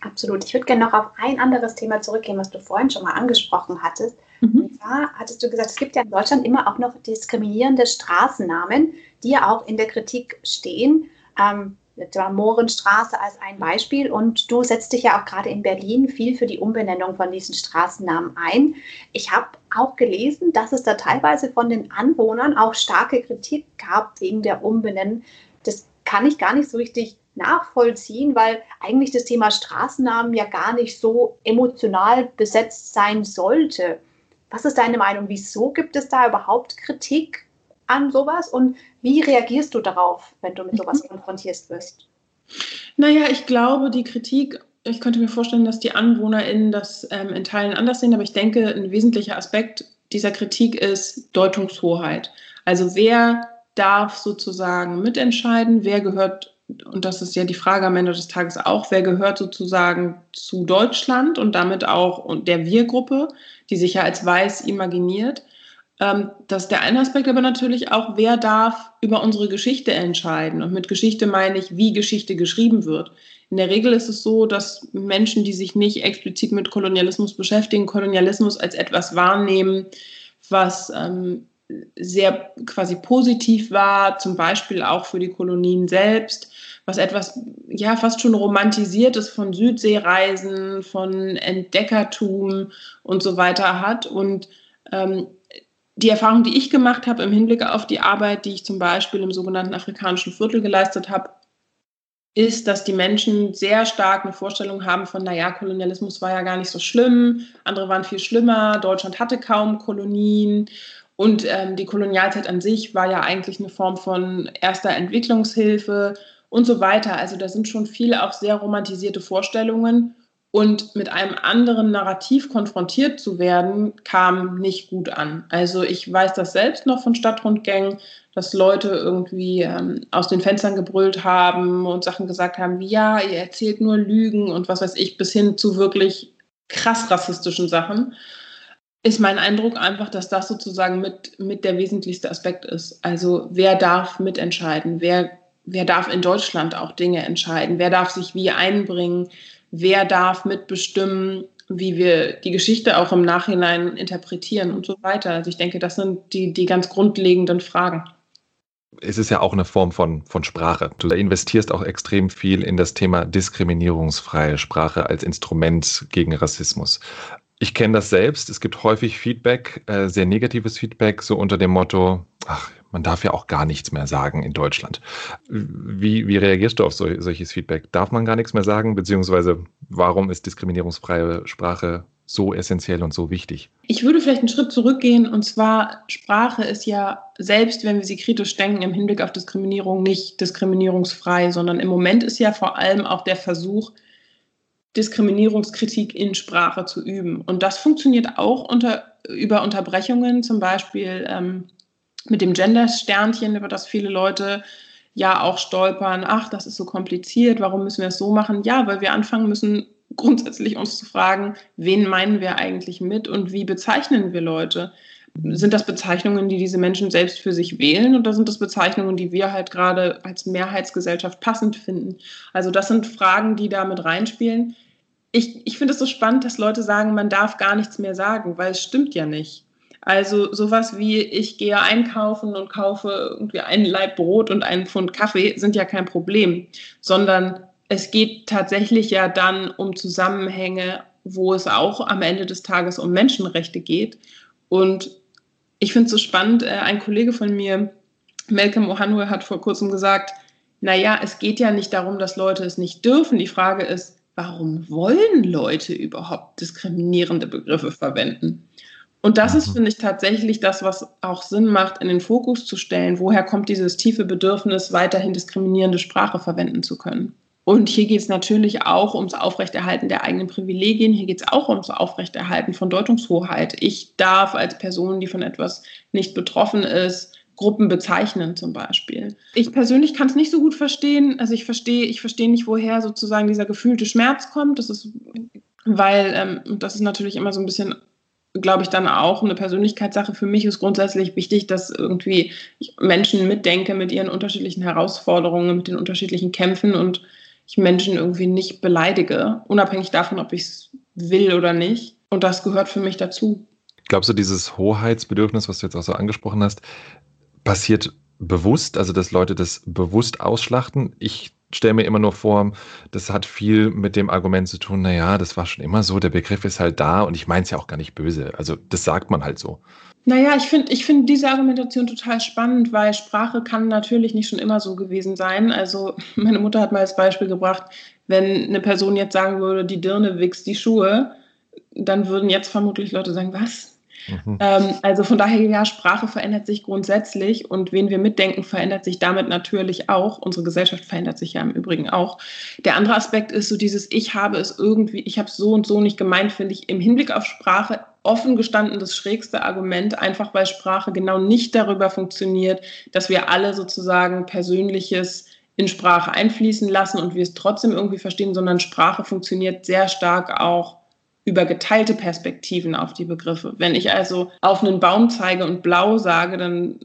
[SPEAKER 4] Absolut. Ich würde gerne noch auf ein anderes Thema zurückgehen, was du vorhin schon mal angesprochen hattest. Mhm. Und zwar hattest du gesagt, es gibt ja in Deutschland immer auch noch diskriminierende Straßennamen, die ja auch in der Kritik stehen. Ähm, etwa Mohrenstraße als ein Beispiel. Und du setzt dich ja auch gerade in Berlin viel für die Umbenennung von diesen Straßennamen ein. Ich habe auch gelesen, dass es da teilweise von den Anwohnern auch starke Kritik gab wegen der Umbenennung. Das kann ich gar nicht so richtig nachvollziehen, weil eigentlich das Thema Straßennamen ja gar nicht so emotional besetzt sein sollte. Was ist deine Meinung? Wieso gibt es da überhaupt Kritik an sowas und wie reagierst du darauf, wenn du mit sowas mhm. konfrontiert wirst?
[SPEAKER 3] Naja, ich glaube, die Kritik, ich könnte mir vorstellen, dass die AnwohnerInnen das ähm, in Teilen anders sehen, aber ich denke, ein wesentlicher Aspekt dieser Kritik ist Deutungshoheit. Also wer darf sozusagen mitentscheiden, wer gehört, und das ist ja die Frage am Ende des Tages auch, wer gehört sozusagen zu Deutschland und damit auch der Wir-Gruppe, die sich ja als weiß imaginiert ähm, das ist der eine Aspekt, aber natürlich auch, wer darf über unsere Geschichte entscheiden. Und mit Geschichte meine ich, wie Geschichte geschrieben wird. In der Regel ist es so, dass Menschen, die sich nicht explizit mit Kolonialismus beschäftigen, Kolonialismus als etwas wahrnehmen, was ähm, sehr quasi positiv war, zum Beispiel auch für die Kolonien selbst, was etwas ja fast schon romantisiertes von Südseereisen, von Entdeckertum und so weiter hat und ähm, die Erfahrung, die ich gemacht habe im Hinblick auf die Arbeit, die ich zum Beispiel im sogenannten afrikanischen Viertel geleistet habe, ist, dass die Menschen sehr stark eine Vorstellung haben von, naja, Kolonialismus war ja gar nicht so schlimm, andere waren viel schlimmer, Deutschland hatte kaum Kolonien und ähm, die Kolonialzeit an sich war ja eigentlich eine Form von erster Entwicklungshilfe und so weiter. Also da sind schon viele auch sehr romantisierte Vorstellungen und mit einem anderen Narrativ konfrontiert zu werden, kam nicht gut an. Also ich weiß das selbst noch von Stadtrundgängen, dass Leute irgendwie ähm, aus den Fenstern gebrüllt haben und Sachen gesagt haben wie, ja, ihr erzählt nur Lügen und was weiß ich, bis hin zu wirklich krass rassistischen Sachen, ist mein Eindruck einfach, dass das sozusagen mit, mit der wesentlichste Aspekt ist. Also wer darf mitentscheiden? Wer, wer darf in Deutschland auch Dinge entscheiden? Wer darf sich wie einbringen? Wer darf mitbestimmen, wie wir die Geschichte auch im Nachhinein interpretieren und so weiter. Also ich denke, das sind die, die ganz grundlegenden Fragen.
[SPEAKER 1] Es ist ja auch eine Form von, von Sprache. Du investierst auch extrem viel in das Thema diskriminierungsfreie Sprache als Instrument gegen Rassismus. Ich kenne das selbst. Es gibt häufig Feedback, äh, sehr negatives Feedback, so unter dem Motto, ach, man darf ja auch gar nichts mehr sagen in Deutschland. Wie, wie reagierst du auf so, solches Feedback? Darf man gar nichts mehr sagen? Beziehungsweise warum ist diskriminierungsfreie Sprache so essentiell und so wichtig?
[SPEAKER 3] Ich würde vielleicht einen Schritt zurückgehen und zwar, Sprache ist ja selbst, wenn wir sie kritisch denken, im Hinblick auf Diskriminierung nicht diskriminierungsfrei, sondern im Moment ist ja vor allem auch der Versuch, Diskriminierungskritik in Sprache zu üben. Und das funktioniert auch unter, über Unterbrechungen, zum Beispiel ähm, mit dem Gender-Sternchen, über das viele Leute ja auch stolpern, ach, das ist so kompliziert, warum müssen wir es so machen? Ja, weil wir anfangen müssen, grundsätzlich uns zu fragen, wen meinen wir eigentlich mit und wie bezeichnen wir Leute? Sind das Bezeichnungen, die diese Menschen selbst für sich wählen oder sind das Bezeichnungen, die wir halt gerade als Mehrheitsgesellschaft passend finden? Also das sind Fragen, die da mit reinspielen. Ich, ich finde es so spannend, dass Leute sagen, man darf gar nichts mehr sagen, weil es stimmt ja nicht. Also sowas wie ich gehe einkaufen und kaufe irgendwie einen Laib Brot und einen Pfund Kaffee sind ja kein Problem, sondern es geht tatsächlich ja dann um Zusammenhänge, wo es auch am Ende des Tages um Menschenrechte geht. Und ich finde es so spannend, äh, ein Kollege von mir, Malcolm Ohanwe, hat vor kurzem gesagt, naja, es geht ja nicht darum, dass Leute es nicht dürfen. Die Frage ist, warum wollen Leute überhaupt diskriminierende Begriffe verwenden? Und das ist, finde ich, tatsächlich das, was auch Sinn macht, in den Fokus zu stellen. Woher kommt dieses tiefe Bedürfnis, weiterhin diskriminierende Sprache verwenden zu können? Und hier geht es natürlich auch ums Aufrechterhalten der eigenen Privilegien. Hier geht es auch ums Aufrechterhalten von Deutungshoheit. Ich darf als Person, die von etwas nicht betroffen ist, Gruppen bezeichnen zum Beispiel. Ich persönlich kann es nicht so gut verstehen. Also ich verstehe, ich verstehe nicht, woher sozusagen dieser gefühlte Schmerz kommt. Das ist, weil, ähm, das ist natürlich immer so ein bisschen glaube ich, dann auch eine Persönlichkeitssache. Für mich ist grundsätzlich wichtig, dass irgendwie Menschen mitdenke mit ihren unterschiedlichen Herausforderungen, mit den unterschiedlichen Kämpfen und ich Menschen irgendwie nicht beleidige, unabhängig davon, ob ich es will oder nicht. Und das gehört für mich dazu.
[SPEAKER 1] Glaubst du, dieses Hoheitsbedürfnis, was du jetzt auch so angesprochen hast, passiert bewusst, also dass Leute das bewusst ausschlachten? Ich stelle mir immer nur vor, das hat viel mit dem Argument zu tun, naja, das war schon immer so, der Begriff ist halt da und ich meine es ja auch gar nicht böse. Also das sagt man halt so.
[SPEAKER 3] Naja, ich finde ich find diese Argumentation total spannend, weil Sprache kann natürlich nicht schon immer so gewesen sein. Also meine Mutter hat mal als Beispiel gebracht, wenn eine Person jetzt sagen würde, die Dirne wächst die Schuhe, dann würden jetzt vermutlich Leute sagen, was? Mhm. Ähm, also von daher, ja, Sprache verändert sich grundsätzlich und wen wir mitdenken, verändert sich damit natürlich auch. Unsere Gesellschaft verändert sich ja im Übrigen auch. Der andere Aspekt ist so dieses, ich habe es irgendwie, ich habe es so und so nicht gemeint, finde ich im Hinblick auf Sprache offen gestanden das schrägste Argument, einfach weil Sprache genau nicht darüber funktioniert, dass wir alle sozusagen Persönliches in Sprache einfließen lassen und wir es trotzdem irgendwie verstehen, sondern Sprache funktioniert sehr stark auch über geteilte Perspektiven auf die Begriffe. Wenn ich also auf einen Baum zeige und blau sage, dann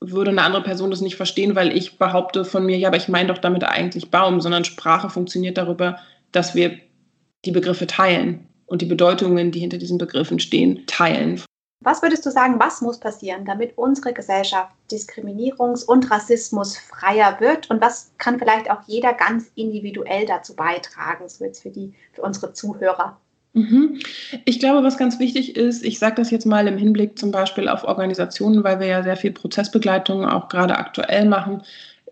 [SPEAKER 3] würde eine andere Person das nicht verstehen, weil ich behaupte von mir, ja, aber ich meine doch damit eigentlich Baum, sondern Sprache funktioniert darüber, dass wir die Begriffe teilen und die Bedeutungen, die hinter diesen Begriffen stehen, teilen.
[SPEAKER 4] Was würdest du sagen, was muss passieren, damit unsere Gesellschaft diskriminierungs- und rassismusfreier wird? Und was kann vielleicht auch jeder ganz individuell dazu beitragen, so jetzt für, die, für unsere Zuhörer?
[SPEAKER 3] Mhm. Ich glaube, was ganz wichtig ist, ich sage das jetzt mal im Hinblick zum Beispiel auf Organisationen, weil wir ja sehr viel Prozessbegleitung auch gerade aktuell machen,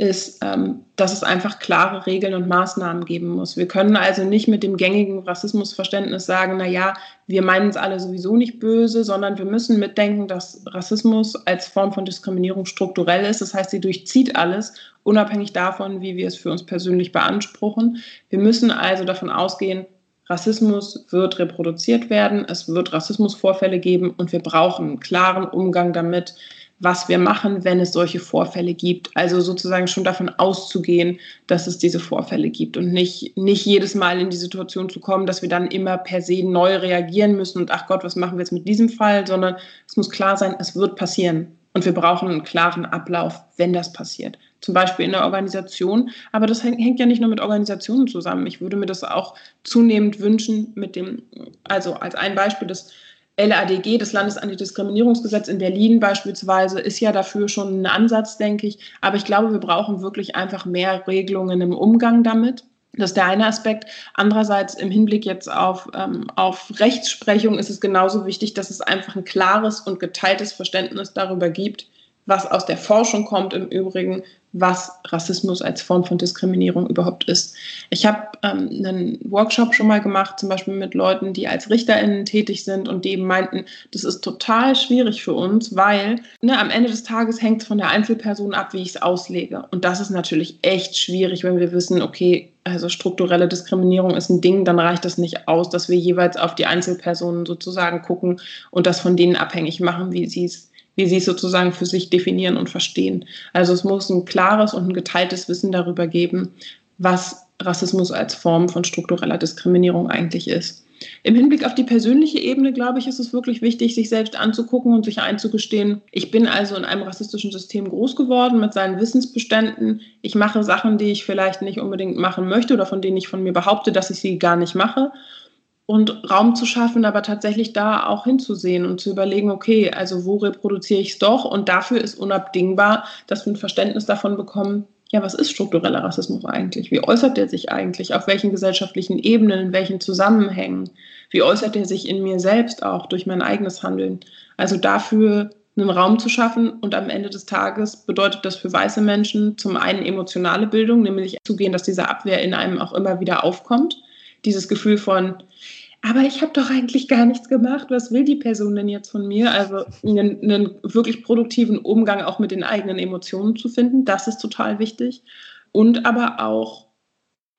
[SPEAKER 3] ist, ähm, dass es einfach klare Regeln und Maßnahmen geben muss. Wir können also nicht mit dem gängigen Rassismusverständnis sagen, na ja, wir meinen es alle sowieso nicht böse, sondern wir müssen mitdenken, dass Rassismus als Form von Diskriminierung strukturell ist. Das heißt, sie durchzieht alles, unabhängig davon, wie wir es für uns persönlich beanspruchen. Wir müssen also davon ausgehen, Rassismus wird reproduziert werden, es wird Rassismusvorfälle geben und wir brauchen einen klaren Umgang damit, was wir machen, wenn es solche Vorfälle gibt. Also sozusagen schon davon auszugehen, dass es diese Vorfälle gibt und nicht, nicht jedes Mal in die Situation zu kommen, dass wir dann immer per se neu reagieren müssen und ach Gott, was machen wir jetzt mit diesem Fall, sondern es muss klar sein, es wird passieren. Und wir brauchen einen klaren Ablauf, wenn das passiert. Zum Beispiel in der Organisation. Aber das hängt ja nicht nur mit Organisationen zusammen. Ich würde mir das auch zunehmend wünschen mit dem, also als ein Beispiel, das LADG, das Landesantidiskriminierungsgesetz in Berlin beispielsweise, ist ja dafür schon ein Ansatz, denke ich. Aber ich glaube, wir brauchen wirklich einfach mehr Regelungen im Umgang damit. Das ist der eine Aspekt. Andererseits im Hinblick jetzt auf, ähm, auf Rechtsprechung ist es genauso wichtig, dass es einfach ein klares und geteiltes Verständnis darüber gibt, was aus der Forschung kommt im Übrigen, was Rassismus als Form von Diskriminierung überhaupt ist. Ich habe ähm, einen Workshop schon mal gemacht, zum Beispiel mit Leuten, die als RichterInnen tätig sind und die meinten, das ist total schwierig für uns, weil ne, am Ende des Tages hängt es von der Einzelperson ab, wie ich es auslege. Und das ist natürlich echt schwierig, wenn wir wissen, okay, also strukturelle Diskriminierung ist ein Ding, dann reicht das nicht aus, dass wir jeweils auf die Einzelpersonen sozusagen gucken und das von denen abhängig machen, wie sie es wie sie es sozusagen für sich definieren und verstehen. Also es muss ein klares und ein geteiltes Wissen darüber geben, was Rassismus als Form von struktureller Diskriminierung eigentlich ist. Im Hinblick auf die persönliche Ebene, glaube ich, ist es wirklich wichtig, sich selbst anzugucken und sich einzugestehen, ich bin also in einem rassistischen System groß geworden mit seinen Wissensbeständen. Ich mache Sachen, die ich vielleicht nicht unbedingt machen möchte oder von denen ich von mir behaupte, dass ich sie gar nicht mache und Raum zu schaffen, aber tatsächlich da auch hinzusehen und zu überlegen, okay, also wo reproduziere ich es doch? Und dafür ist unabdingbar, dass wir ein Verständnis davon bekommen, ja, was ist struktureller Rassismus eigentlich? Wie äußert der sich eigentlich? Auf welchen gesellschaftlichen Ebenen, in welchen Zusammenhängen? Wie äußert er sich in mir selbst auch durch mein eigenes Handeln? Also dafür einen Raum zu schaffen und am Ende des Tages bedeutet das für weiße Menschen zum einen emotionale Bildung, nämlich zugehen, dass diese Abwehr in einem auch immer wieder aufkommt. Dieses Gefühl von, aber ich habe doch eigentlich gar nichts gemacht. Was will die Person denn jetzt von mir? Also einen, einen, wirklich produktiven Umgang auch mit den eigenen Emotionen zu finden, das ist total wichtig. Und aber auch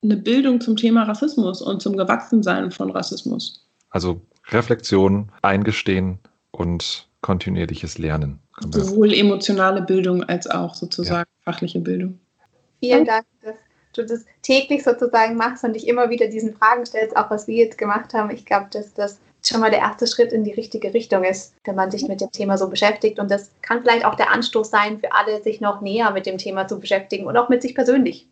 [SPEAKER 3] eine Bildung zum Thema Rassismus und zum Gewachsensein von Rassismus.
[SPEAKER 1] Also Reflexion, Eingestehen und kontinuierliches Lernen.
[SPEAKER 3] Sowohl emotionale Bildung als auch sozusagen ja. fachliche Bildung.
[SPEAKER 4] Vielen Dank, dass du das täglich sozusagen machst und dich immer wieder diesen Fragen stellst, auch was wir jetzt gemacht haben. Ich glaube, dass das schon mal der erste Schritt in die richtige Richtung ist, wenn man sich mit dem Thema so beschäftigt. Und das kann vielleicht auch der Anstoß sein für alle, sich noch näher mit dem Thema zu beschäftigen und auch mit sich persönlich.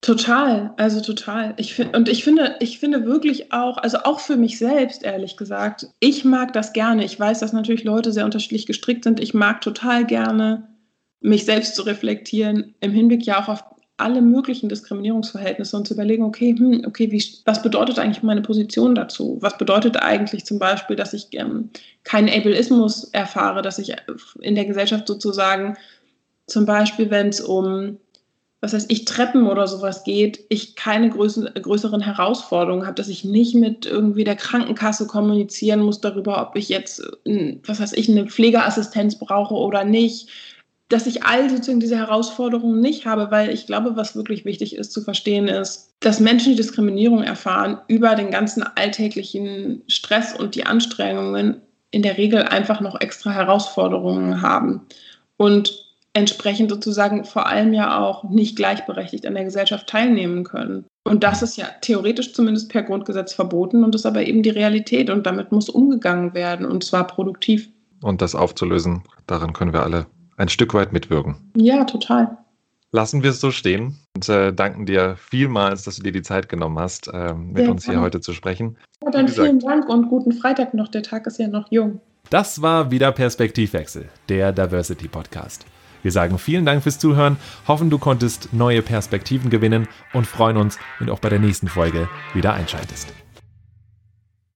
[SPEAKER 3] Total, also total. Ich find, und ich finde, ich finde wirklich auch, also auch für mich selbst, ehrlich gesagt, ich mag das gerne. Ich weiß, dass natürlich Leute sehr unterschiedlich gestrickt sind. Ich mag total gerne, mich selbst zu reflektieren, im Hinblick ja auch auf alle möglichen Diskriminierungsverhältnisse und zu überlegen, okay, hm, okay, wie, was bedeutet eigentlich meine Position dazu? Was bedeutet eigentlich zum Beispiel, dass ich ähm, keinen Ableismus erfahre, dass ich in der Gesellschaft sozusagen zum Beispiel, wenn es um was heißt ich, Treppen oder sowas geht, ich keine größeren, Herausforderungen habe, dass ich nicht mit irgendwie der Krankenkasse kommunizieren muss darüber, ob ich jetzt, was weiß ich, eine Pflegeassistenz brauche oder nicht, dass ich all sozusagen diese Herausforderungen nicht habe, weil ich glaube, was wirklich wichtig ist zu verstehen ist, dass Menschen, die Diskriminierung erfahren, über den ganzen alltäglichen Stress und die Anstrengungen in der Regel einfach noch extra Herausforderungen haben. Und entsprechend sozusagen vor allem ja auch nicht gleichberechtigt an der Gesellschaft teilnehmen können. Und das ist ja theoretisch zumindest per Grundgesetz verboten und ist aber eben die Realität und damit muss umgegangen werden und zwar produktiv.
[SPEAKER 1] Und das aufzulösen, daran können wir alle ein Stück weit mitwirken.
[SPEAKER 3] Ja, total.
[SPEAKER 1] Lassen wir es so stehen und äh, danken dir vielmals, dass du dir die Zeit genommen hast, äh, mit Sehr uns hier heute zu sprechen.
[SPEAKER 3] Ja, dann vielen Dank und guten Freitag noch. Der Tag ist ja noch jung.
[SPEAKER 5] Das war wieder Perspektivwechsel, der Diversity Podcast. Wir sagen vielen Dank fürs Zuhören, hoffen du konntest neue Perspektiven gewinnen und freuen uns, wenn du auch bei der nächsten Folge wieder einschaltest.